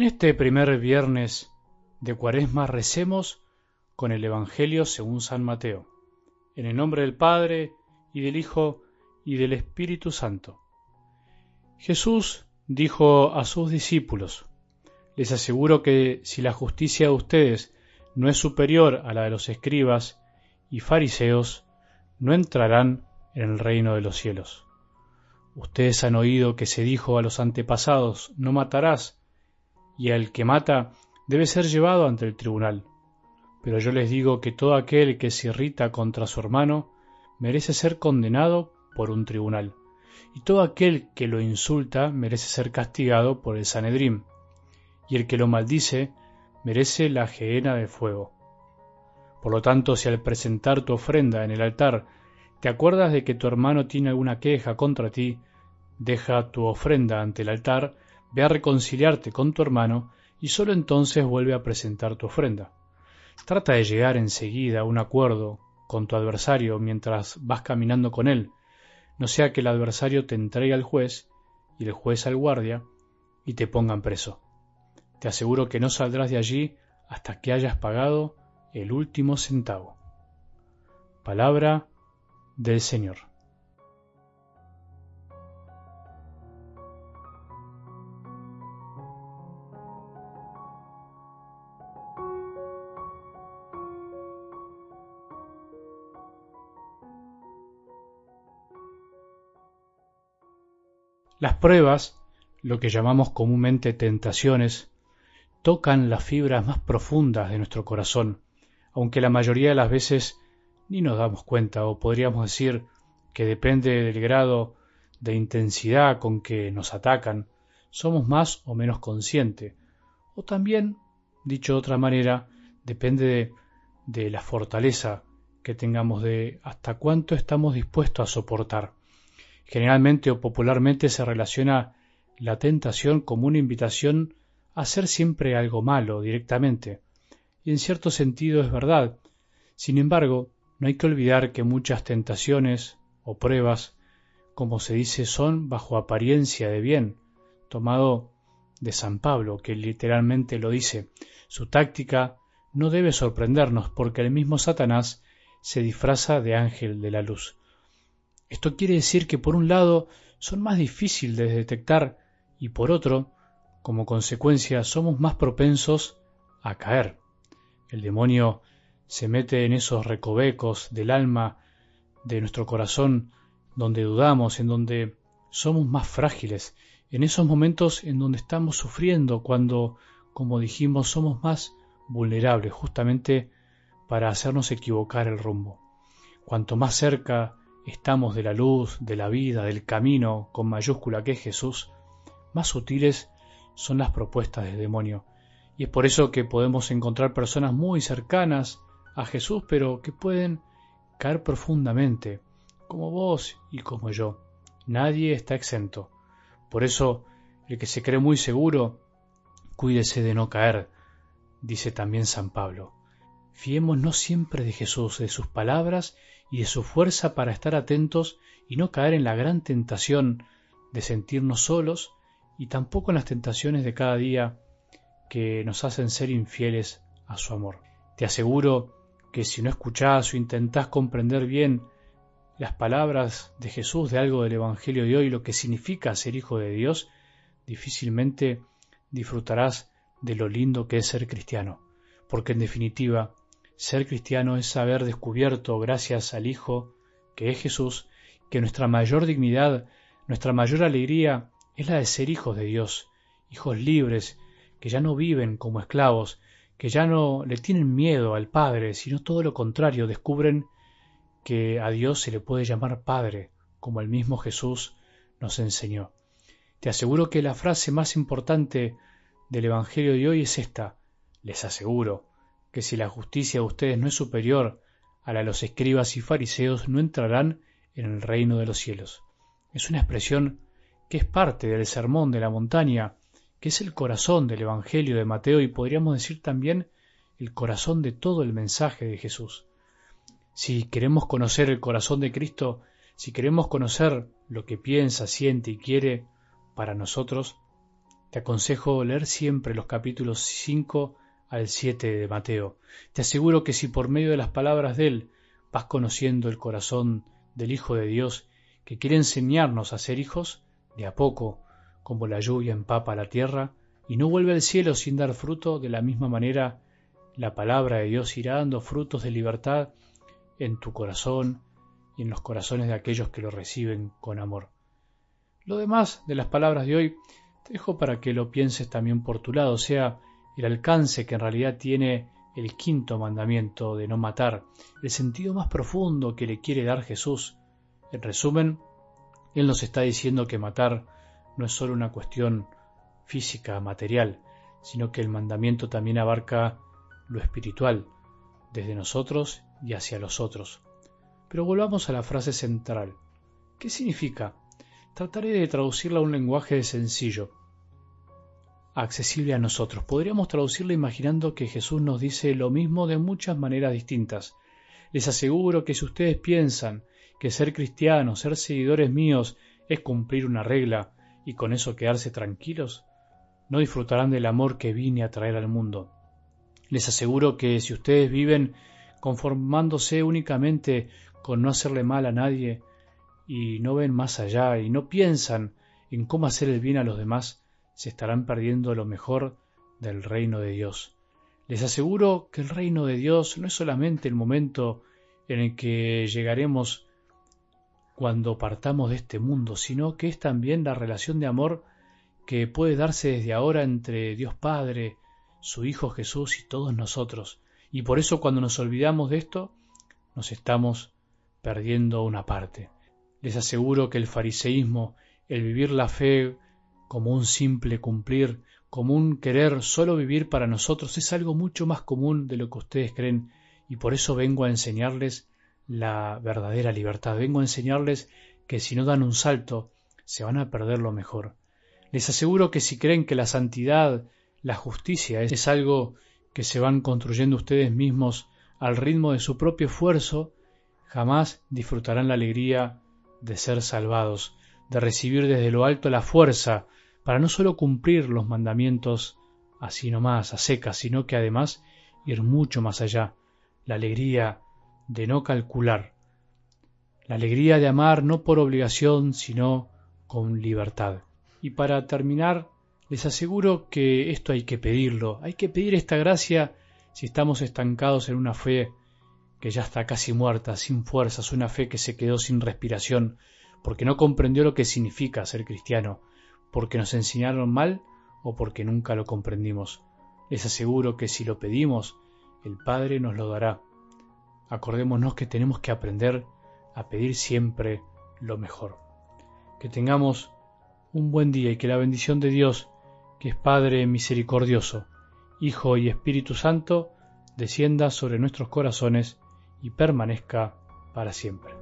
En este primer viernes de Cuaresma recemos con el Evangelio según San Mateo, en el nombre del Padre y del Hijo y del Espíritu Santo. Jesús dijo a sus discípulos, les aseguro que si la justicia de ustedes no es superior a la de los escribas y fariseos, no entrarán en el reino de los cielos. Ustedes han oído que se dijo a los antepasados, no matarás, y al que mata debe ser llevado ante el tribunal. Pero yo les digo que todo aquel que se irrita contra su hermano merece ser condenado por un tribunal, y todo aquel que lo insulta merece ser castigado por el Sanedrín, y el que lo maldice merece la gehenna de fuego. Por lo tanto, si al presentar tu ofrenda en el altar te acuerdas de que tu hermano tiene alguna queja contra ti, deja tu ofrenda ante el altar Ve a reconciliarte con tu hermano y sólo entonces vuelve a presentar tu ofrenda. Trata de llegar enseguida a un acuerdo con tu adversario mientras vas caminando con él, no sea que el adversario te entregue al juez y el juez al guardia y te pongan preso. Te aseguro que no saldrás de allí hasta que hayas pagado el último centavo. Palabra del Señor. Las pruebas, lo que llamamos comúnmente tentaciones, tocan las fibras más profundas de nuestro corazón, aunque la mayoría de las veces ni nos damos cuenta, o podríamos decir que depende del grado de intensidad con que nos atacan, somos más o menos conscientes, o también, dicho de otra manera, depende de, de la fortaleza que tengamos de hasta cuánto estamos dispuestos a soportar. Generalmente o popularmente se relaciona la tentación como una invitación a hacer siempre algo malo directamente, y en cierto sentido es verdad. Sin embargo, no hay que olvidar que muchas tentaciones o pruebas, como se dice, son bajo apariencia de bien, tomado de San Pablo, que literalmente lo dice. Su táctica no debe sorprendernos porque el mismo Satanás se disfraza de ángel de la luz. Esto quiere decir que por un lado son más difíciles de detectar y por otro, como consecuencia, somos más propensos a caer. El demonio se mete en esos recovecos del alma, de nuestro corazón, donde dudamos, en donde somos más frágiles, en esos momentos en donde estamos sufriendo, cuando, como dijimos, somos más vulnerables, justamente para hacernos equivocar el rumbo. Cuanto más cerca estamos de la luz, de la vida, del camino con mayúscula que es Jesús, más sutiles son las propuestas del demonio. Y es por eso que podemos encontrar personas muy cercanas a Jesús, pero que pueden caer profundamente, como vos y como yo. Nadie está exento. Por eso, el que se cree muy seguro, cuídese de no caer, dice también San Pablo. Fiémonos siempre de Jesús, de sus palabras y de su fuerza para estar atentos y no caer en la gran tentación de sentirnos solos y tampoco en las tentaciones de cada día que nos hacen ser infieles a su amor. Te aseguro que si no escuchás o intentás comprender bien las palabras de Jesús de algo del Evangelio de hoy, lo que significa ser hijo de Dios, difícilmente disfrutarás de lo lindo que es ser cristiano, porque en definitiva ser cristiano es haber descubierto, gracias al Hijo, que es Jesús, que nuestra mayor dignidad, nuestra mayor alegría es la de ser hijos de Dios, hijos libres, que ya no viven como esclavos, que ya no le tienen miedo al Padre, sino todo lo contrario, descubren que a Dios se le puede llamar Padre, como el mismo Jesús nos enseñó. Te aseguro que la frase más importante del Evangelio de hoy es esta, les aseguro, que si la justicia de ustedes no es superior a la de los escribas y fariseos, no entrarán en el reino de los cielos. Es una expresión que es parte del sermón de la montaña, que es el corazón del Evangelio de Mateo y podríamos decir también el corazón de todo el mensaje de Jesús. Si queremos conocer el corazón de Cristo, si queremos conocer lo que piensa, siente y quiere para nosotros, Te aconsejo leer siempre los capítulos 5 al 7 de Mateo. Te aseguro que si por medio de las palabras de él vas conociendo el corazón del Hijo de Dios que quiere enseñarnos a ser hijos, de a poco, como la lluvia empapa la tierra y no vuelve al cielo sin dar fruto, de la misma manera la palabra de Dios irá dando frutos de libertad en tu corazón y en los corazones de aquellos que lo reciben con amor. Lo demás de las palabras de hoy te dejo para que lo pienses también por tu lado, o sea, el alcance que en realidad tiene el quinto mandamiento de no matar, el sentido más profundo que le quiere dar Jesús. En resumen, Él nos está diciendo que matar no es solo una cuestión física, material, sino que el mandamiento también abarca lo espiritual, desde nosotros y hacia los otros. Pero volvamos a la frase central. ¿Qué significa? Trataré de traducirla a un lenguaje sencillo, accesible a nosotros. Podríamos traducirla imaginando que Jesús nos dice lo mismo de muchas maneras distintas. Les aseguro que si ustedes piensan que ser cristianos, ser seguidores míos, es cumplir una regla y con eso quedarse tranquilos, no disfrutarán del amor que vine a traer al mundo. Les aseguro que si ustedes viven conformándose únicamente con no hacerle mal a nadie, y no ven más allá y no piensan en cómo hacer el bien a los demás, se estarán perdiendo lo mejor del reino de Dios. Les aseguro que el reino de Dios no es solamente el momento en el que llegaremos cuando partamos de este mundo, sino que es también la relación de amor que puede darse desde ahora entre Dios Padre, su Hijo Jesús y todos nosotros. Y por eso cuando nos olvidamos de esto, nos estamos perdiendo una parte. Les aseguro que el fariseísmo, el vivir la fe como un simple cumplir, como un querer solo vivir para nosotros, es algo mucho más común de lo que ustedes creen y por eso vengo a enseñarles la verdadera libertad. Vengo a enseñarles que si no dan un salto, se van a perder lo mejor. Les aseguro que si creen que la santidad, la justicia es algo que se van construyendo ustedes mismos al ritmo de su propio esfuerzo, jamás disfrutarán la alegría de ser salvados, de recibir desde lo alto la fuerza para no sólo cumplir los mandamientos así nomás, a secas, sino que además ir mucho más allá, la alegría de no calcular, la alegría de amar no por obligación, sino con libertad. Y para terminar, les aseguro que esto hay que pedirlo, hay que pedir esta gracia si estamos estancados en una fe que ya está casi muerta, sin fuerzas, una fe que se quedó sin respiración, porque no comprendió lo que significa ser cristiano, porque nos enseñaron mal o porque nunca lo comprendimos. Les aseguro que si lo pedimos, el Padre nos lo dará. Acordémonos que tenemos que aprender a pedir siempre lo mejor. Que tengamos un buen día y que la bendición de Dios, que es Padre misericordioso, Hijo y Espíritu Santo, descienda sobre nuestros corazones y permanezca para siempre.